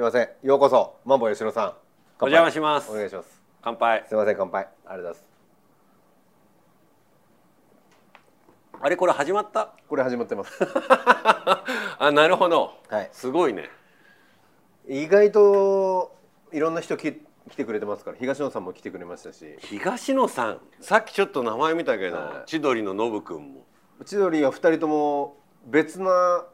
すいません。ようこそマンボウ吉野さん。お邪魔します。お願いします。乾杯。すいません乾杯。ありがとうございます。あれこれ始まった？これ始まってます。あなるほど、はい。すごいね。意外といろんな人き来てくれてますから東野さんも来てくれましたし。東野さん。さっきちょっと名前見たけど、はい。千鳥のノブくんも。千鳥は二人とも別な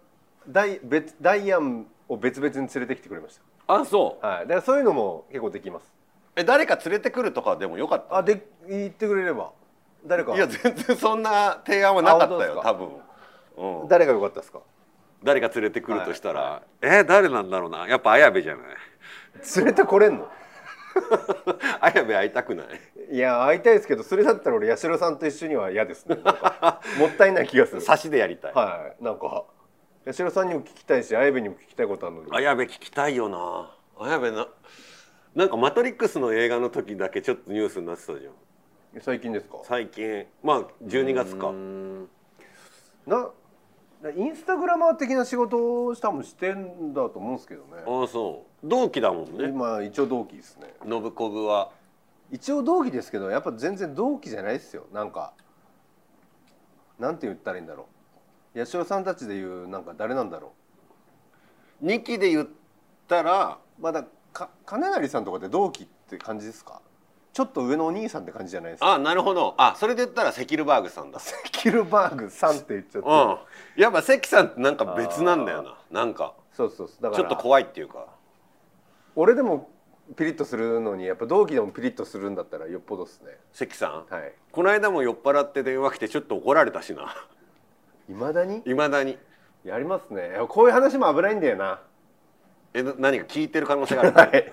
ダイ別ダイアンを別々に連れてきてくれましあそう。たはい。だからそういうのも結構できます。え誰か連れてくるとかでもよかったあで言ってくれれば。誰か。いや全然そんな提案はなかったよあ多分、うん、誰が良かったですか？誰か連れてくるとしたら、え誰なんだろうな。やっぱ綾部じゃない。連れてこれんの？綾部会いたくない？いや会いたいですけどそれだったら俺八代さんと一緒には嫌ですね。もったいない気がする。差しでやりたい、はい。なんか八代さんにも聞きたいし綾部にも聞きたいことあるの？に綾部聞きたいよな。綾部ななんか「マトリックス」の映画の時だけちょっとニュースになってたじゃん。最近ですか？最近。まあ12月か。なインスタグラマー的な仕事をしたもしてんだと思うんですけどね。ああそう。同期だもんね。今一応同期ですね。信子部は。一応同期ですけどやっぱ全然同期じゃないですよ。なんかなんて言ったらいいんだろう八代さんたちで言うなんか誰なんだろ2期で言ったらうまだか金成さんとかって同期って感じですか？ちょっと上のお兄さんって感じじゃないですか？あなるほど。あそれで言ったらセキルバーグさんだ。キルバーグさんって言っちゃって、うん。やっぱ関さんってなんか別なんだよな。なんか。そうそうそう。だから。ちょっと怖いっていうか。俺でもピリッとするのにやっぱ同期でもピリッとするんだったらよっぽどですね。関さん。はい。この間も酔っ払って電話来てちょっと怒られたしないまだに？いまだに。やりますね。こういう話も危ないんだよな。えな何か聞いてる可能性がある？はい。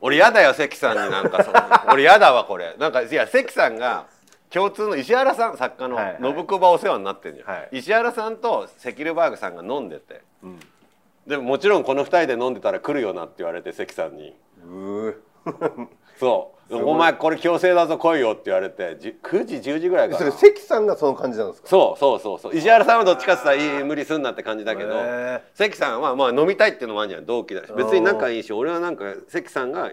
俺やだよ関さんになんかその。俺やだわこれ。なんかいや関さんが共通の石原さん作家のはいはい。信子ばお世話になってんじゃん、はい。石原さんとセキルバーグさんが飲んでて。うん。でももちろんこの2人で飲んでたら来るよなって言われて関さんに。うー。そお前これ強制だぞ来いよって言われてじ9時10時ぐらいかそなれ関さんがその感じなんですか？そうそうそうそう。石原さんはどっちかって言ったらいい無理すんなって感じだけど、へ関さんはまあ飲みたいっていうのもあるじゃん。同期だし。別に仲いいし俺はなんか関さんが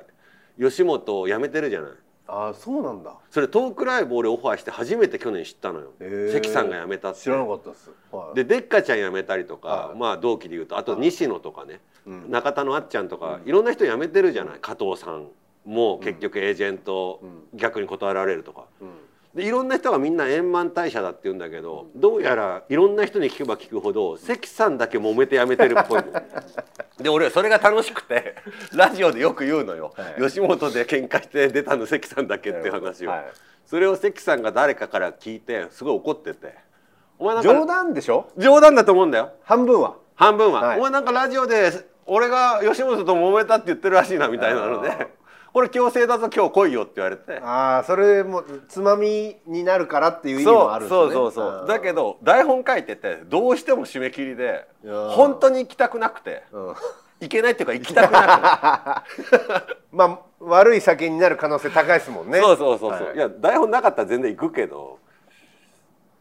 吉本を辞めてるじゃない。ああそうなんだ。それトークライブ俺オファーして初めて去年知ったのよ。関さんが辞めたって。知らなかったです、はい、ででっかちゃん辞めたりとか、はい。まあ同期でいうとあと西野とかね、うん。中田のあっちゃんとか、いろんな人辞めてるじゃない。加藤さんも結局エージェント、逆に断られるとか。うん。でいろんな人がみんな円満退社だって言うんだけど、どうやらいろんな人に聞けば聞くほど関さんだけ揉めて辞めてるっぽいの。で俺それが楽しくてラジオでよく言うのよ、はい。吉本で喧嘩して出たの関さんだけっていう話を、はい。それを関さんが誰かから聞いてすごい怒ってて「お前なんか冗談でしょ？冗談だと思うんだよ。半分は。半分は、はい。お前なんかラジオで俺が吉本と揉めたって言ってるらしいなみたいなのでこれ強制だぞ今日来いよって言われて。ああそれもつまみになるからっていう意味もあるんですねそうそうそう。だけど、ど台本書いててどうしても締め切りで本当に行きたくなくてうん、行けないっていうか行きたくな まあ悪い酒になる可能性高いですもんね。くてそうそうそうそう、はい。い、や台本なかったら全然行くけど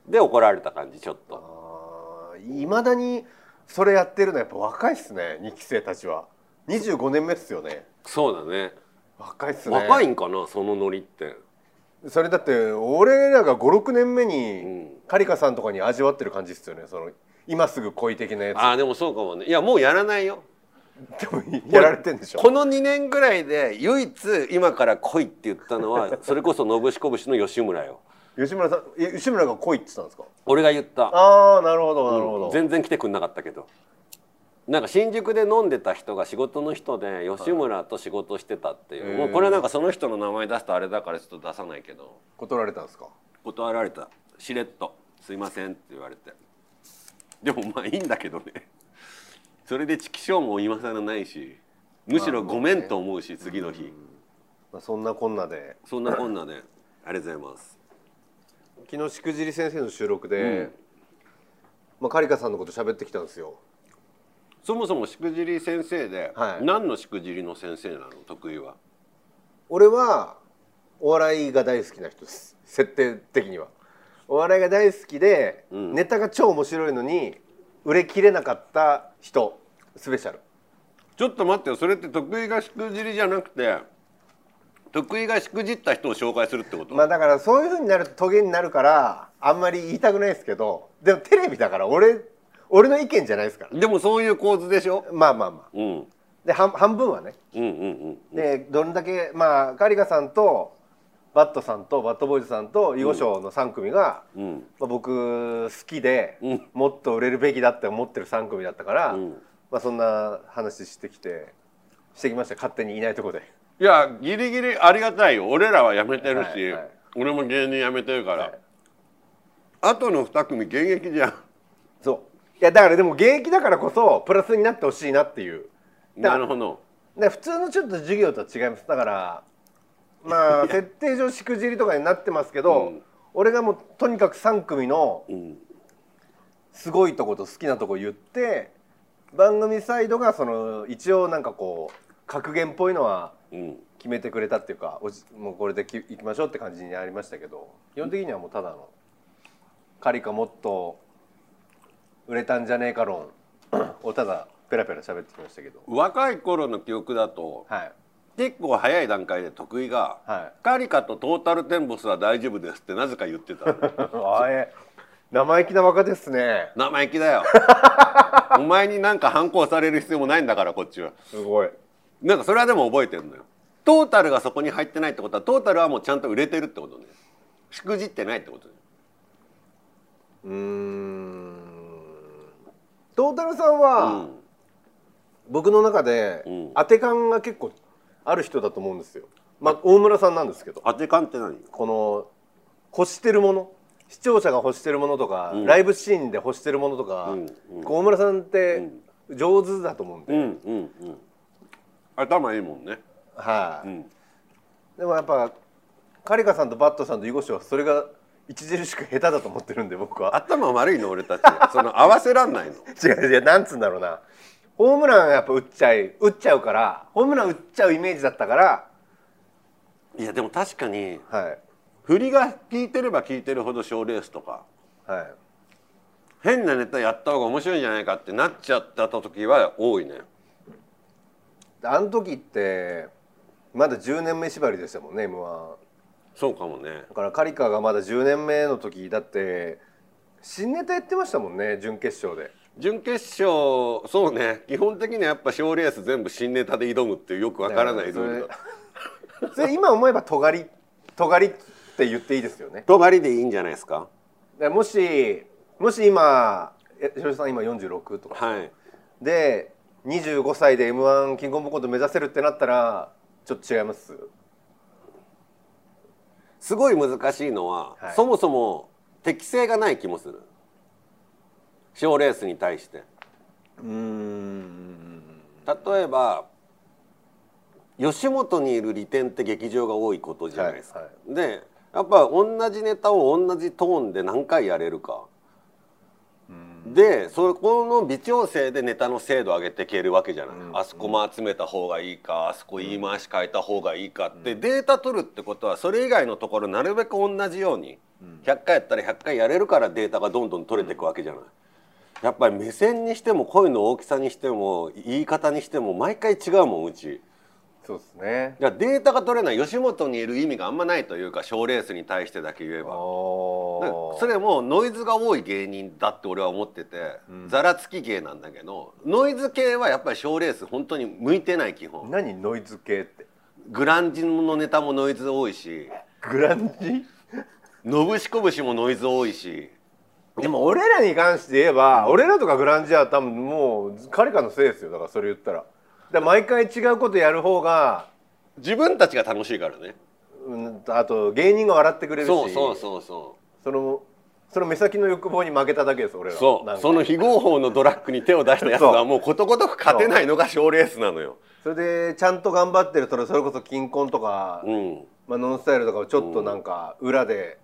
で怒られた感じちょっと。いまだにそれやってるのやっぱ若いっすね2期生たちは。25年目っすよね。そうだね若いっすね。若いんかなそのノリって。それだって俺らが56年目うにん。カリカさんとかに味わってる感じっすよね。その今すぐ恋的なやつ。ああでもそうかもね。いやもうやらないよ。でもやられてんでしょ？この2年ぐらいで唯一今から来いって言ったのは それこそ信しこぶしの吉村よ。吉村さんえ吉村が恋って言ったんですか？俺が言った。ああなるほどなるほど、全然来てくんなかったけどなんか新宿で飲んでた人が仕事の人で吉村と仕事してたっていう、へー。もうこれはなんかその人の名前出すとあれだからちょっと出さないけど。断られたんですか？断られた。しれっと「すいません」って言われて。でもまあいいんだけどね。それでチキショーも今更ないし。むしろごめんと思うし次の日。まあ、そんなこんなで。そんなこんなで。ありがとうございます。昨日しくじり先生の収録で、うん。まあ、カリカさんのこと喋ってきたんですよそもそもしくじり先生で、はい。何のしくじりの先生なの？得意は。俺はお笑いが大好きな人です。設定的には。お笑いが大好きで、うん。ネタが超面白いのに売れきれなかった人。スペシャル。ちちょっと待ってよ。それって得意がしくじりじゃなくて得意がしくじった人を紹介するってこと、まあだからそういうふうになるとトゲになるからあんまり言いたくないですけどでもテレビだから俺俺の意見じゃないですからでもそういう構図でしょ、まあまあまあ。うん、で半半分はね。うんうんうんでどれだけまあカリカさんとバットさんとバットボーイズさんと囲碁賞の3組が、うん。まあ、僕好きで、うん。もっと売れるべきだって思ってる3組だったから、うん。まあ、そんな話してきてしてきました。勝手にいないとこで。いやギリギリありがたいよ。俺らは辞めてるし、はいはい俺も芸人辞めてるから、はい。あとの2組現役じゃん。そう。いやだからでも現役だからこそプラスになってほしいなっていう。だなるほど。で普通のちょっと授業とは違います。だからまあ設定上しくじりとかになってますけど、うん。俺がもうとにかく3組のうんすごいとこと好きなとこ言って番組サイドがその一応なんかこう格言っぽいのはうん。決めてくれたっていうかおじもうこれできいきましょうって感じになりましたけど基本的にはもうただのカリカもっと売れたんじゃねえか論。をただペラペラ喋ってきましたけど。若い頃の記憶だとはい。結構早い段階で得意がはい「カリカとトータルテンボスは大丈夫です」ってなぜか言ってた。あえ生意気な若手っすね。生意気だよ。お前になんか反抗される必要もないんだからこっちは。すごい。なんかそれはでも覚えてるのよ。トータルがそこに入ってないってことはトータルはもうちゃんと売れてるってことね。しくじってないってことね。うーんトータルさんは、僕の中でうん。当て感が結構ある人だと思うんですよ。まあ大村さんなんですけど。当て感って何？この欲してるもの？視聴者が欲してるものとか、うん。ライブシーンで欲してるものとか、うん。うん。大村さんって上手だと思うんで、うんうんうん。頭いいもんね。はい、うん。でもやっぱカリカさんとバットさんと囲碁賞はそれが著しく下手だと思ってるんで僕は。頭悪いの俺たち。その合わせらんないの。違う違うなんつうんだろうな。ホームランやっぱ打っちゃい打っちゃうからホームラン打っちゃうイメージだったから。いやでも確かにはい。振りが効いてれば効いてるほど賞レースとかはい。変なネタやった方が面白いんじゃないかってなっちゃった時は多いね。あの時ってまだ10年目縛りでしたもんね m 1そうかもね。だからカリカがまだ10年目の時だって新ネタやってましたもんね準決勝で。準決勝そうね。基本的にはやっぱ賞レース全部新ネタで挑むっていうよくわからないルールだ今思えば尖り尖りって言っていいですよね。とがりでいいんじゃないですか？でもしもし今えひろしさん今46とか。はい。で25歳で m 1キングオブコント目指せるってなったらちょっと違いますすごい難しいのは、はい。そもそも適性がない気もする。賞レースに対して。うーん。例えば吉本にいる利点って劇場が多いことじゃないですか、はいはでやっぱ同じネタを同じトーンで何回やれるかでそこの微調整でネタの精度上げていけるわけじゃない、うん。あそこも集めた方がいいかあそこ言い回し変えた方がいいかって、データ取るってことはそれ以外のところなるべく同じように、100回やったら100回やれるからデータがどんどん取れていくわけじゃない。やっぱり目線にしても声の大きさにしても言い方にしても毎回違うもんうち。そうですね。だからデータが取れない吉本にいる意味があんまないというか賞レースに対してだけ言えあば。ー。それもノイズが多い芸人だって俺は思ってて、うん。ざらつき芸なんだけどノイズ系はやっぱり賞レース本当に向いてない基本。何ノイズ系って？グランジのネタもノイズ多いし。グランジ？のぶしこぶしもノイズ多いし。でも俺らに関して言えば、俺らとかグランジは多分もうカリカのせいですよ。だからそれ言ったらだから毎回違うことやる方が自分たちが楽しいからね。うんあと芸人が笑ってくれるしそうそうそうそそのその目先の欲望に負けただけです俺らう。そうその非合法のドラッグに手を出したやつはもうことごとく勝てないのが賞レースなのよ。それでちゃんと頑張ってるそれそれこそ金婚とか、うん。まあ、ノンスタイルとかをちょっとなんか裏で、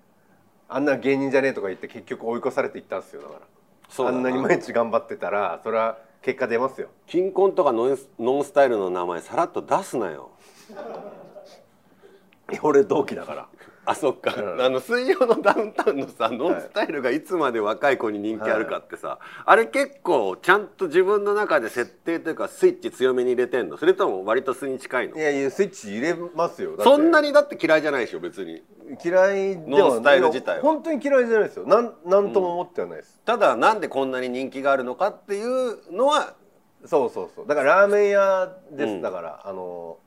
あんな芸人じゃねえとか言って結局追い越されていったんですよだから。そうだあんなに毎日頑張ってたらそれは結果出ますよ。金婚とかノンノンスタイルの名前さらっと出すなよ。俺同期だから。あそっか、うん。あの水曜のダウンタウンのさノンスタイルがいつまで若い子に人気あるかってさ、あれ結構ちゃんと自分の中で設定というかスイッチ強めに入れてんの？それとも割と素に近いの？いやいやスイッチ入れますよ。そんなにだって嫌いじゃないでしょ別に嫌いではスタイル自体本当に嫌いじゃないですよ。なんなんとも思ってはないです、ただなんでこんなに人気があるのかっていうのはそうそうそう。だからラーメン屋です、うんだからあの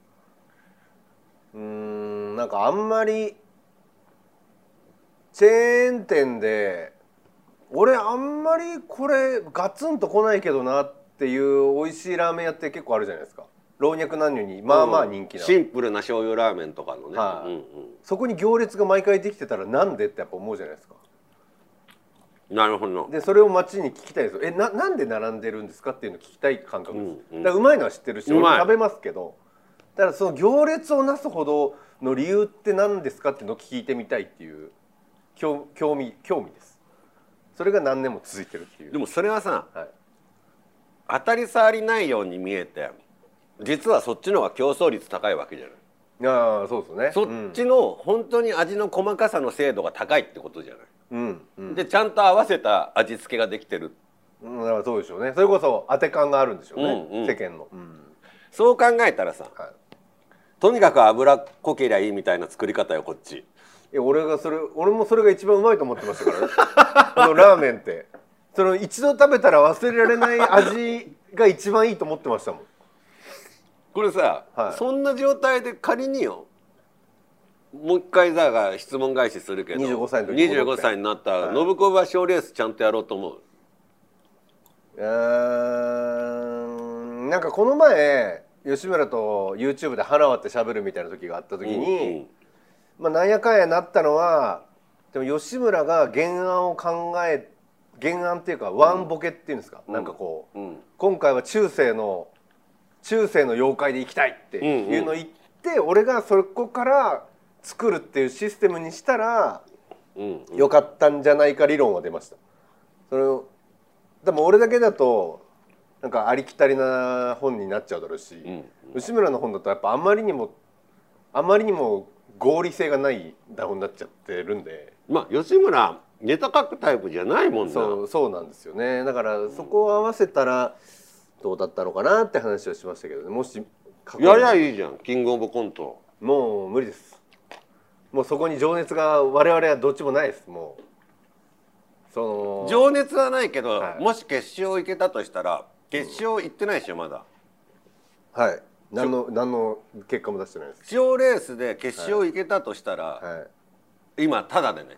うーんなんかあんまりチェーン店で俺あんまりこれガツンと来ないけどなっていう美味しいラーメン屋って結構あるじゃないですか老若男女にまあまあ人気な、シンプルな醤油ラーメンとかのね、はい。うんうん。そこに行列が毎回できてたらなんでってやっぱ思うじゃないですか。なるほど。でそれを街に聞きたいです。よえななんで並んでるんですかっていうのを聞きたい感覚です、うんうん。だからうまいのは知ってるし俺食べますけど。だからその行列をなすほどの理由って何ですかっていうのを聞いてみたいっていう興興味興味です。それが何年も続いてるっていう。でもそれはさはい、当たり障りないように見えて実はそっちの方が競争率高いわけじゃない。ああそうですね。そっちの本当に味の細かさの精度が高いってことじゃない、うんうん、でちゃんと合わせた味付けができてる。うん、だからそうでしょうね。それこそ当て感があるんでしょうね、うんうん。世間の、うん。そう考えたらさはい。とにかく脂っこけりゃいいみたいな作り方よこっち。いや俺がそれ俺もそれが一番うまいと思ってましたからね。このラーメンって。その一度食べたら忘れられない味が一番いいと思ってましたもんこれさ、はい。そんな状態で仮によもう一回だが質問返しするけど25歳の時に戻って。25歳になったはい。信子は賞レースちゃんとやろうと思う？うーんなんかこの前吉村と YouTube で腹割って喋るみたいな時があった時に、まあなんやかんやなったのはでも吉村が原案を考え原案っていうかワンボケっていうんですか、うん。なんかこううん。うん。今回は中世の中世の妖怪で行きたいっていうのを言って、俺がそこから作るっていうシステムにしたらうんうん。よかったんじゃないか理論は出ました。それをでも俺だけだとなんかありきたりな本になっちゃうだろうし、うん。吉村の本だとやっぱあまりにもあまりにも合理性がない台本になっちゃってるんで。まあ吉村ネタ書くタイプじゃないもんな。そうそうなんですよね。だからそこを合わせたらどうだったのかなって話をしましたけどね。もしやりゃいいじゃん。キングオブコント。もう無理です。もうそこに情熱が我々はどっちもないです。もうその情熱はないけど、はい。もし決勝行けたとしたら決勝行ってないでしょまだ。はい。何の何の結果も出してないです。賞レースで決勝行けたとしたら、はい。今ただでね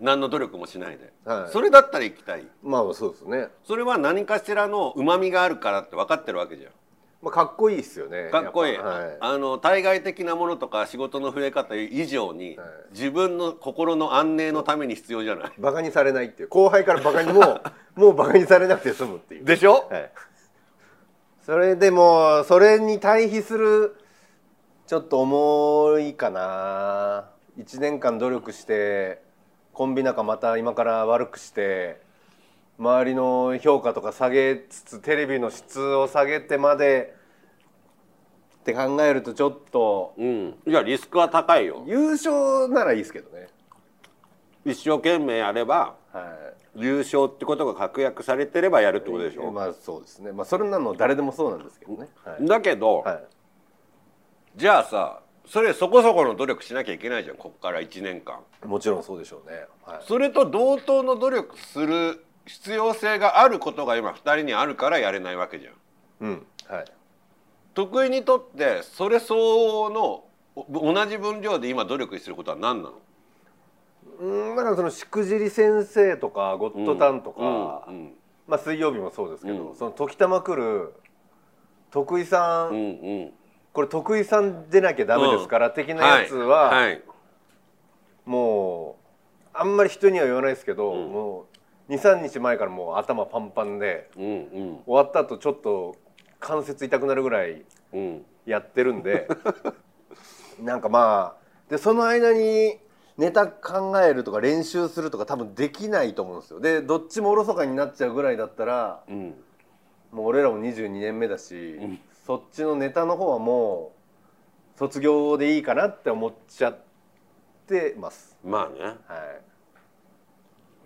何の努力もしないで、はい。それだったら行きたい。まあそうですね、それは何かしらのうまみがあるからって分かってるわけじゃん。まあ、かっこいいですよね。かっこいい、はい。あの対外的なものとか仕事の増え方以上に、はい。自分の心の安寧のために必要じゃない。バカにされないっていう。後輩からバカにも もうバカにされなくて済むっていう。でしょ、はい、それでもそれに対比するちょっと重いかな。1年間努力してコンビ仲また今から悪くして周りの評価とか下げつつテレビの質を下げてまでって考えるとちょっとうんいやリスクは高いよ優勝ならいいですけどね。一生懸命やればは優勝ってことが確約されてればやるってことでしょ、まあそうですね。まあそれなの誰でもそうなんですけどね。はい。だけど、はいじゃあさそれそこそこの努力しなきゃいけないじゃんこっから1年間もちろんそうでしょうね。はい。それと同等の努力する必要性があることが今2人にあるからやれないわけじゃんうん。はい。得意にとってそれ相応のお同じ分量で今努力することは何なの？うん、だからそのしくじり先生とかゴッドタンとか、うんうんまあ水曜日もそうですけど、うんその時たま来る徳井さん、うんうんこれ徳井さんでなきゃダメですから、的なやつは、はい。はい。もうあんまり人には言わないですけど、うん。もう23日前からもう頭パンパンでうんうん。終わった後ちょっと関節痛くなるぐらいうん。やってるんで なんかまあでその間にネタ考えるとか練習するとか多分できないと思うんですよ。でどっちもおろそかになっちゃうぐらいだったらうん。もう俺らも22年目だし、んそっちのネタの方はもう卒業でいいかなって思っちゃっってます。まあね。は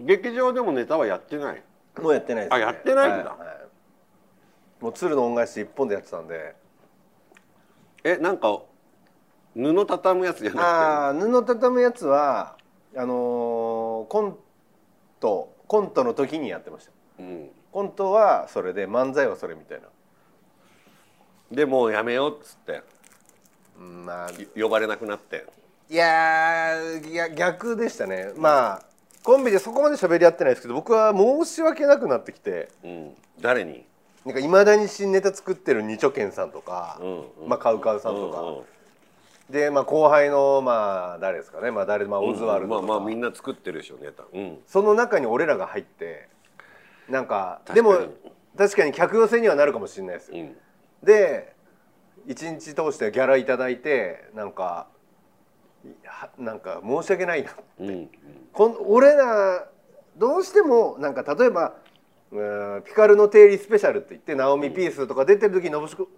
劇場でもネタはやってない？いもうやってないです、ね、あやってないんだ。はいはい。もう鶴の恩返し一本でやってたんで。えなんか布畳むやつじゃなああ布畳むやつはあのーコントコントの時にやってました。くて、うん、コントはそれで漫才はそれみたいなでもうやめようっつって。うんまあ呼ばれなくなって。いやーいや逆でしたね。まあコンビでそこまで喋り合ってないですけど僕は申し訳なくなってきて。うん、誰に、なんかいまだに新ネタ作ってる二丁拳さんとか、うんうん。まあ、カウカウさんとか、うんうんで、まあ、後輩のまあ誰ですかね、まあ、誰まあオズワルドとか、まあまあみんな作ってるでしょネタ、うん、その中に俺らが入ってなんかでも確かに客寄せにはなるかもしれないですよ、うんで一日通してギャラいただいてなんかなんか申し訳ないなうんうん。こん俺らどうしてもなんか例えばピカルの定理スペシャルって言ってナオミピースとか出てる時にのぶしこ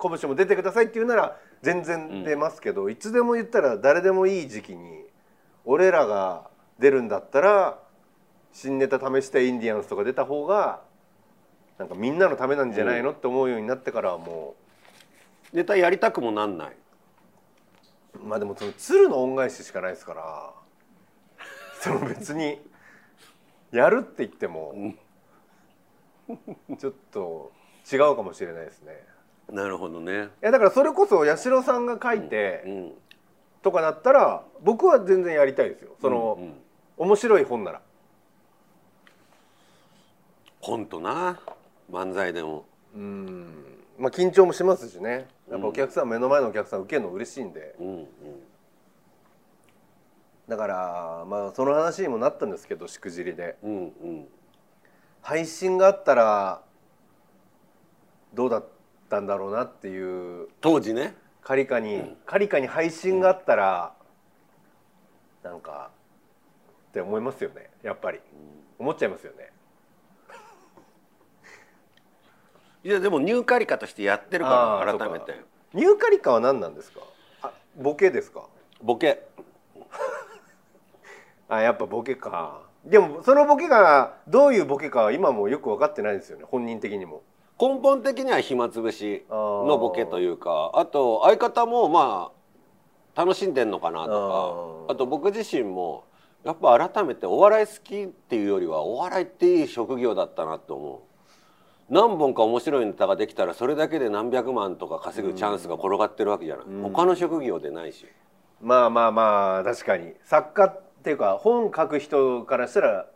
拳も出てくださいって言うなら全然出ますけど、いつでも言ったら誰でもいい時期に俺らが出るんだったら新ネタ試してインディアンスとか出た方がなんかみんなのためなんじゃないの、って思うようになってからはもネタやりたくもなんない。うまあでもその鶴の恩返ししかないですから。その別にやるって言っても。ちょっと違うかもしれないですね。なるほどね。いやだからそれこそ八代さんが書いてうんとかだったら僕は全然やりたいですよ。その、うんうん。面白い本なら。コントな漫才でも。うん。まあ緊張もしますしね。やっぱお客さん、目の前のお客さん受けるの嬉しいんで。うんうん。だからまあその話にもなったんですけどしくじりで。うんうん。配信があったらどうだったんだろうなっていう。当時ね。カリカに、カリカに配信があったら、なんかって思いますよね。やっぱり、思っちゃいますよねいやでもニューカリカとしてやってるから改めて。ニューカリカは何なんですか？あボケですか？ボケ。あやっぱボケか。でもそのボケがどういうボケかは今もよく分かってないんですよね本人的にも。根本的には暇つぶしのボケというかあと相方もまあ楽しんでんのかなとかあと僕自身もやっぱ改めてお笑い好きっていうよりはお笑いっていい職業だったなと思う何本か面白いネタができたらそれだけで何百万とか稼ぐチャンスが転がってるわけじゃない、うん。他の職業でないし。まあまあまあ確かに。作家っていうか本書く人からしたら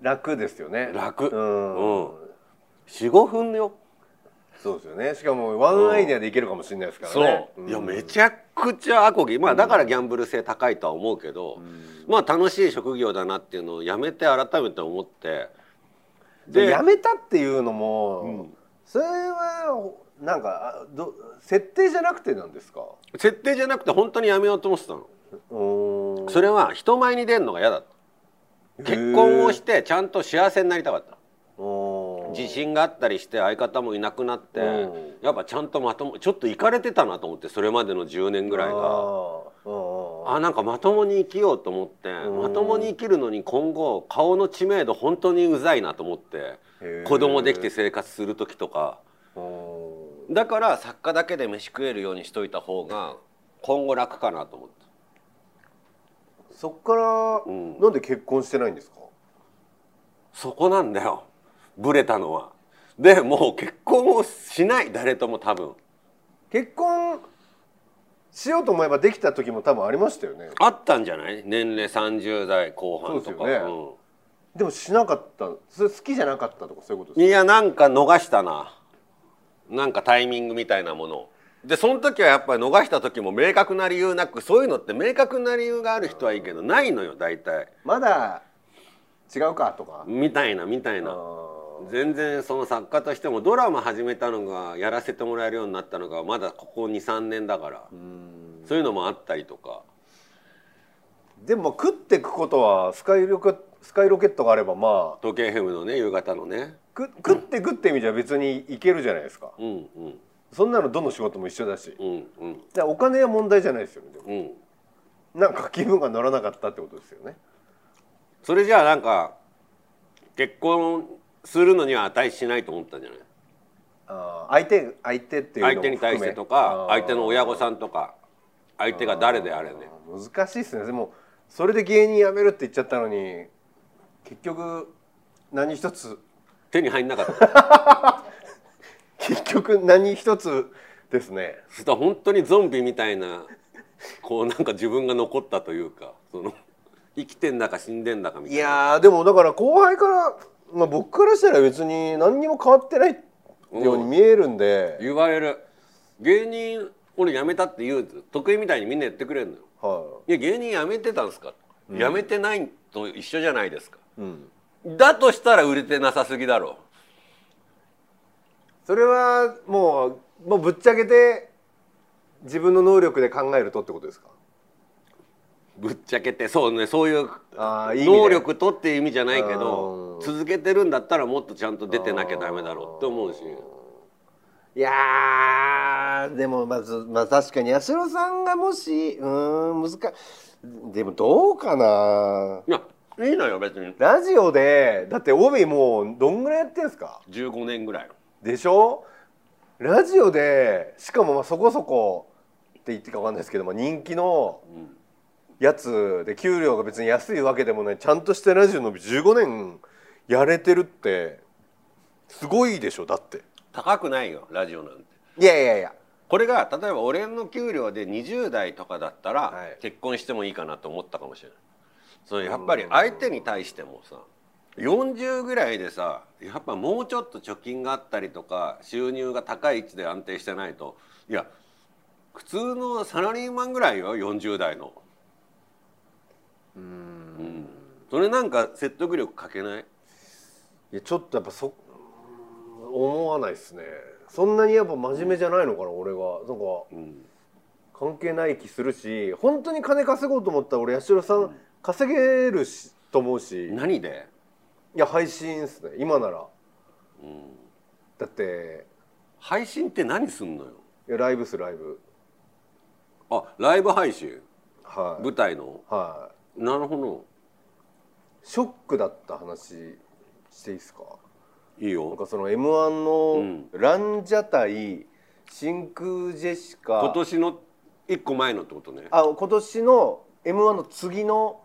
楽ですよね。楽。うん、うん。45分よ。そうですよね。しかもワンアイデアでいけるかもしれないですからね、そう、いやめちゃくちゃアコギまあだからギャンブル性高いとは思うけど、まあ楽しい職業だなっていうのをやめて改めて思ってでやめたっていうのも、うん。それはなんかあど設定じゃなくてなんですか？設定じゃなくて本当にやめようと思ってたの。それは人前に出るのが嫌だ。った結婚をしてちゃんと幸せになりたかった自信があったりして相方もいなくなってうん。やっぱちゃんとまともちょっといかれてたなと思ってそれまでの10年ぐらいが。あなんかまともに生きようと思ってうん。まともに生きるのに今後顔の知名度本当にうざいなと思って子供できて生活する時とか。おだから作家だけで飯食えるようにしといた方が今後楽かなと思って。ーそっから、うん。なんで結婚してないんですか？そこなんだよブレたのは。でもう結婚をしない。誰とも多分。結婚しようと思えばできた時も多分ありましたよね。あったんじゃない？年齢30代後半とか。ですよでもしなかった。それ好きじゃなかったとかそういうことですうんいやなんか逃したな。なんかタイミングみたいなもの。をでその時はやっぱり逃した時も明確な理由なくそういうのって明確な理由がある人はいいけどないのよ大体。まだ違うかとか？みたいなみたいな全然その作家としてもドラマ始めたのがやらせてもらえるようになったのがまだここ23年だから。うん。そういうのもあったりとか。でも食ってくことはスカイロケスカイロケットがあればまあ。時計ヘムのね夕方のね。く食ってくって意味じゃ別にいけるじゃないですか。うんうん。そんなのどの仕事も一緒だし。うんうん。でお金は問題じゃないですよねでも。うん。なんか気分が乗らなかったってことですよね。それじゃあなんか結婚するのには値しないと思ったんじゃない？相手相手っていうのも相手に対してとか相手の親御さんとか相手が誰であれね難しいですね。でもそれで芸人辞めるって言っちゃったのに結局何一つ。手に入んなかった。結局何一つですね。そしたら本当にゾンビみたいなこうなんか自分が残ったというかその生きてんだか死んでんだかみたいいなやーでもだから後輩から、まあ、僕からしたら別に何にも変わってないように見えるんで、言われる。芸人俺辞めたって言う得意みたいにみんな言ってくれるのよ。はい。や芸人辞めてたんですか、辞めてないと一緒じゃないですか？いうん、だとしたら売れてなさすぎだろそれはもうもうぶっちゃけて自分の能力で考えるとってことですか？ぶっちゃけてそうねそういう能力とっていう意味じゃないけどうん。続けてるんだったらもっとちゃんと出てなきゃダメだろうって思うし。いやーでもまずまあ確かに八代さんがもしうーん難しでもどうかな。いやいいのよ別に。ラジオでだって帯もうどんぐらいやってんすか？15年ぐらい。でしょ？ラジオでしかもまあそこそこって言ってか分かんないですけど、まあ、人気のうんやつで給料が別に安いわけでもない。ちゃんとしたラジオの15年やれてるってすごいでしょだって。高くないよラジオなんて。いやいやいや。これが例えば俺の給料で20代とかだったらはい。結婚してもいいかなと思ったかもしれない。それやっぱり相手に対してもさ40ぐらいでさやっぱもうちょっと貯金があったりとか収入が高い位置で安定してないといや普通のサラリーマンぐらいよ40代の。うーん。うんそれなんか説得力かけない？いやちょっとやっぱそ思わないですね。そんなにやっぱ真面目じゃないのかな俺は。なんかうん関係ない気するし本当に金稼ごうと思ったら俺八代さん稼げるしと思うし。い何で、や配信っすね。今なら。うん、だって配信って何すんのよ？いやライブっすライブ。あライブ配信？はい。舞台の？はいなるほど。ショックだった話していいですか？いいよ。なんかその m 1うん。のランジャ対真空ジェシカ。今年の一個前のってことね。あ今年の m 1の次の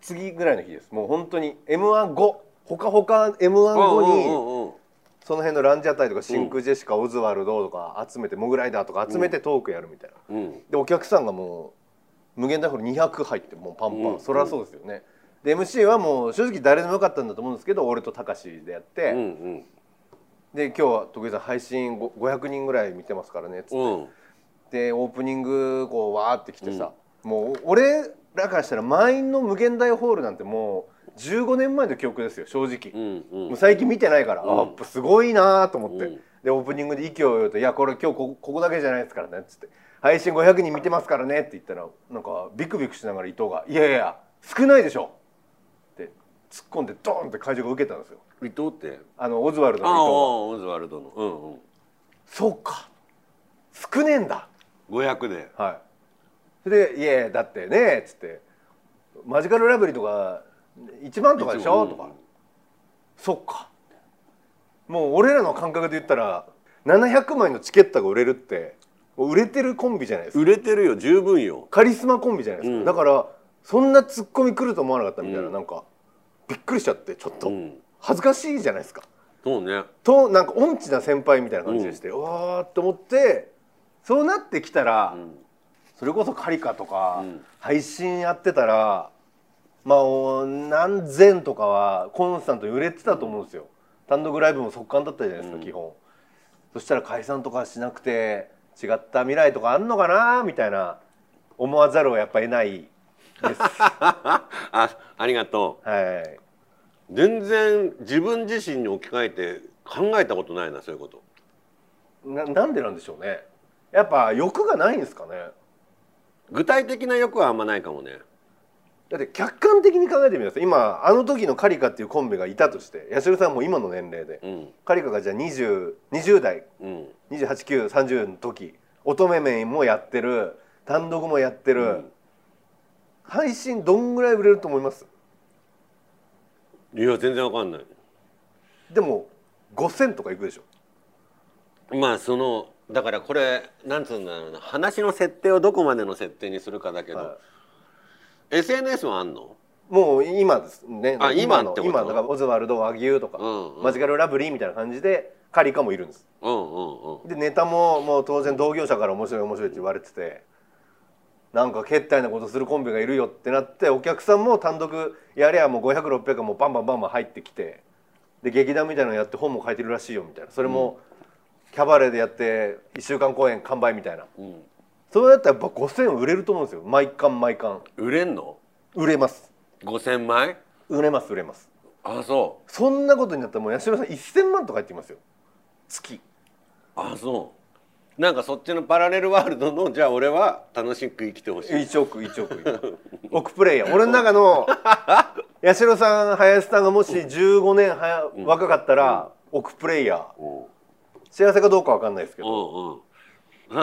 次ぐらいの日です。もう本当に m 1後。ほかほか m 1後にその辺のランジャタイとか真空ジェシカ、オズワルドとか集めてモグライダーとか集めてトークやるみたいな、うん。でお客さんがもう無限大ホール200入ってもうパンパン、うん。そりゃそうですよね。で MC はもう正直誰でもよかったんだと思うんですけど俺とたかしでやって、うんうん。で今日は徳井さん配信ご500人ぐらい見てますからねっつって、うん。でオープニングこうわーって来てさ、もう俺らからしたら満員の無限大ホールなんてもう15年前の記憶ですよ正直、うんうん。もう最近見てないから、うん。あやっぱすごいなと思って、うん。でオープニングで息を言うと「いやこれ今日こここだけじゃないですからね」っつって「配信500人見てますからね」って言ったらなんかビクビクしながら伊藤が「いやいや少ないでしょ」って突っ込んでドーンって会場が受けたんですよ。伊藤って？あのオズワルドの伊藤が。オズワルドの。うんうん「そうか。少ねえんだ」500で。はい。それで「いやだってね」っつって「マジカルラブリーとか1万とかでしょ?」とか「そっか」もう俺らの感覚で言ったら700枚のチケットが売れるって売れてるコンビじゃないですか。売れてるよ十分よ。カリスマコンビじゃないですか、うん。だからそんなツッコミ来ると思わなかったみたいな、うん。なんかびっくりしちゃってちょっと。うん。恥ずかしいじゃないですか。そうね。となんか音痴な先輩みたいな感じでして、うわーって思ってそうなってきたら、うん。それこそカリカとかうん。配信やってたら、まあお何千とかはコンスタントに売れてたと思うんですよ。単独ライブも速乾だったじゃないですか、うん。基本。そしたら解散とかしなくて違った未来とかあんのかな？みたいな思わざるをやっぱ得ないです。あありがとはい、う全然自分自身に置き換えて考えたことないなそういうこと。ななんでなんでしょうね。やっぱ欲がないんですかね。具体的な欲はあんまないかもねだって客観的に考えてみます今あの時のカリカっていうコンビがいたとして八代さんも今の年齢でうん。カリカがじゃあ 20, 20代うん。28930の時乙女面もやってる単独もやってる、うん。配信どんぐらい売れると思います？いや全然わかんない。でも5000とかいくでしょ。まあそのだからこれなんつうんだろうな話の設定をどこまでの設定にするかだけど、は SNS はあんの？もう今ですね。あ今の今だからオズワルド和牛とか、うんうん。マジカルラブリーみたいな感じでカリカもいるんです。うんうんうん。でネタももう当然同業者から面白い面白いって言われててなんかけったいなことするコンビがいるよってなってお客さんも単独やりゃもう500600もバンバンバンバン入ってきてで劇団みたいなのやって本も書いてるらしいよみたいな。それもキャバレーでやって1週間公演完売みたいな。うんそうやったらやっぱ5000売れると思うんですよ。毎巻毎巻。売れんの？売れます。5000枚売れます売れます。あそそんなことになったらもう八代さん1000万とか入ってきますよ。月。うあそう。なんかそっちのパラレルワールドのじゃあ俺は楽しく生きてほしい。1億1億。億プレイヤー。俺の中の八代さん林さんがもし15年はや若かったら億プレイヤー。うん。幸せかどうかわかんないですけど。うんうん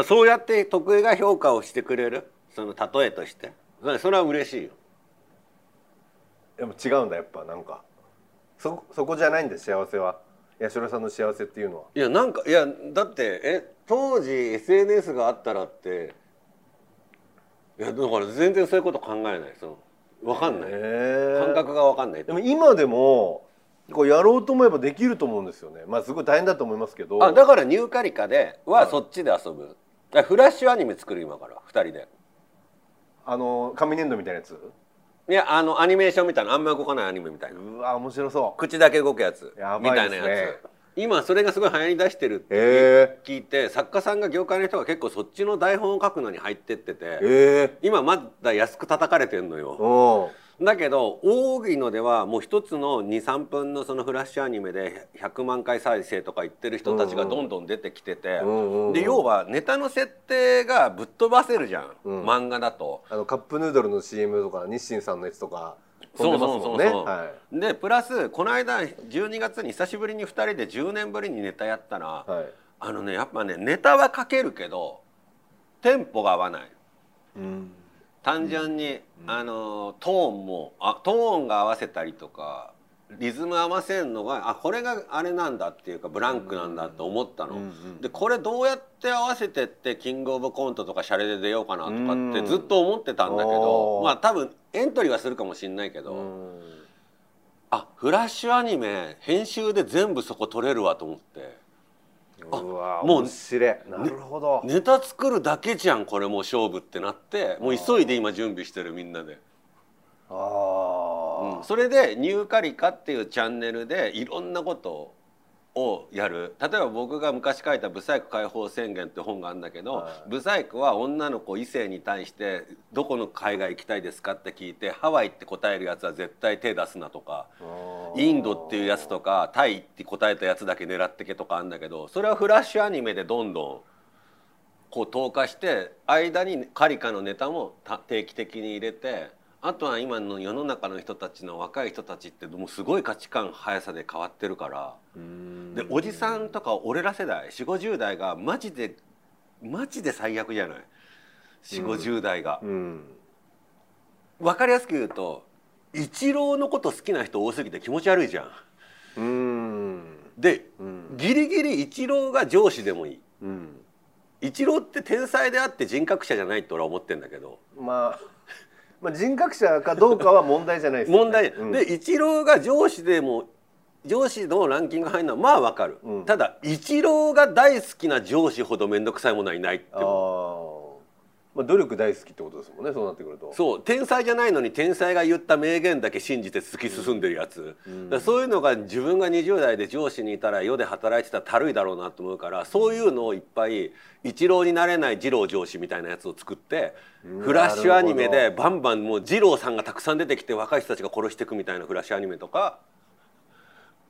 そうやって得意が評価をしてくれる？その例えとして。それは嬉しいよ。でも違うんだやっぱ。なんか。そそこじゃないんだ幸せは。八代さんの幸せっていうのは。いやなんかいやだってえ当時 SNS があったらっていやだから全然そういうこと考えない。その分かんない、感覚が分かんない。でも今でもこうやろうと思えばできると思うんですよね。まあすごい大変だと思いますけど。あだからニューカリカでははい。そっちで遊ぶ、だからフラッシュアニメ作る今から2人で。あの紙粘土みたいなやつ？いやあのアニメーションみたいなあんま動かないアニメみたいな。うわ面白そう。口だけ動くやつ。やみたいなばいですね。やつ。今それがすごい流行りだしてるってへ聞いて作家さんが業界の人が結構そっちの台本を書くのに入ってってて。ええ今まだ安く叩かれてんのよ。う。んだけど多いのではもう一つの23分のそのフラッシュアニメで100万回再生とか言ってる人たちがどんどん出てきてて、うんうんうん。で要はネタの設定がぶっ飛ばせるじゃん、うん。漫画だと。あのカップヌードルの CM とか日清さんのやつとかね。そうそうそう。そうはい。でプラスこの間12月に久しぶりに2人で10年ぶりにネタやったら、はい。あのねやっぱねネタは書けるけどテンポが合わない。うん単純に、あのトーンもあトーンが合わせたりとかリズム合わせるのがあこれがあれなんだっていうかブランクなんだって思ったの、うんうんでこれどうやって合わせてってキングオブコントとかシャレで出ようかなとかってうん。ずっと思ってたんだけどおー。まあ多分エントリーはするかもしんないけど、うん。あフラッシュアニメ編集で全部そこ取れるわと思って。あうわもう面白い。なるほど、ネタ作るだけじゃんこれもう勝負ってなってもう急いで今準備してるみんなで。ああ、うん。それで「ニューカリカ」っていうチャンネルでいろんなことをやる例えば僕が昔書いた「ブサイク解放宣言」って本があるんだけど、はいブサイクは女の子異性に対して「どこの海外行きたいですか?」って聞いて「ハワイって答えるやつは絶対手出すな」とかインドっていうやつとかタイって答えたやつだけ狙ってけとかあるんだけどそれはフラッシュアニメでどんどんこう投下して間にカリカのネタもた定期的に入れてあとは今の世の中の人たちの若い人たちってもうすごい価値観速さで変わってるからうん。でおじさんとか俺ら世代4 5 0代がマジでマジで最悪じゃない？4 5 0代が。うん。分かりやすく言うとイチローのこと好きな人多すぎて気持ち悪いじゃん。うん。でうん。ギリギリイチローが上司でもいい。うん。イチローって天才であって人格者じゃないって俺は思ってんだけど。まあまあ人格者かどうかは問題じゃないですよね。問題、うん。でイチローが上司でも上司のランキング入るのはまあわかる、うん。ただイチローが大好きな上司ほど面倒くさいものはいないってああまあ努力大好きってことですもんねそうなってくると。そう天才じゃないのに天才が言った名言だけ信じて突き進んでるやつ、うん。だそういうのが自分が20代で上司にいたら世で働いてたらたるいだろうなと思うからそういうのをいっぱい一郎になれない二郎上司みたいなやつを作ってうんフラッシュアニメでバンバンもう二郎さんがたくさん出てきて若い人たちが殺していくみたいなフラッシュアニメとか。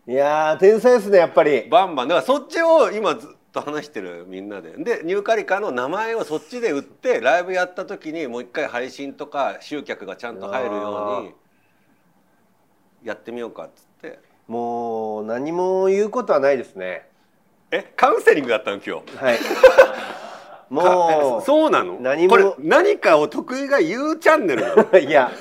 いやー天才ですねやっぱり。バンバン。だからそっちを今と話してるみんなで。でニューカリカの名前をそっちで売ってライブやった時にもう一回配信とか集客がちゃんと入るようにやってみようかっつって。もう何も言うことはないですね。え？カウンセリングだったの今日。はい。もうそうなの？何もこれ何かを得意が言うチャンネルなの？いや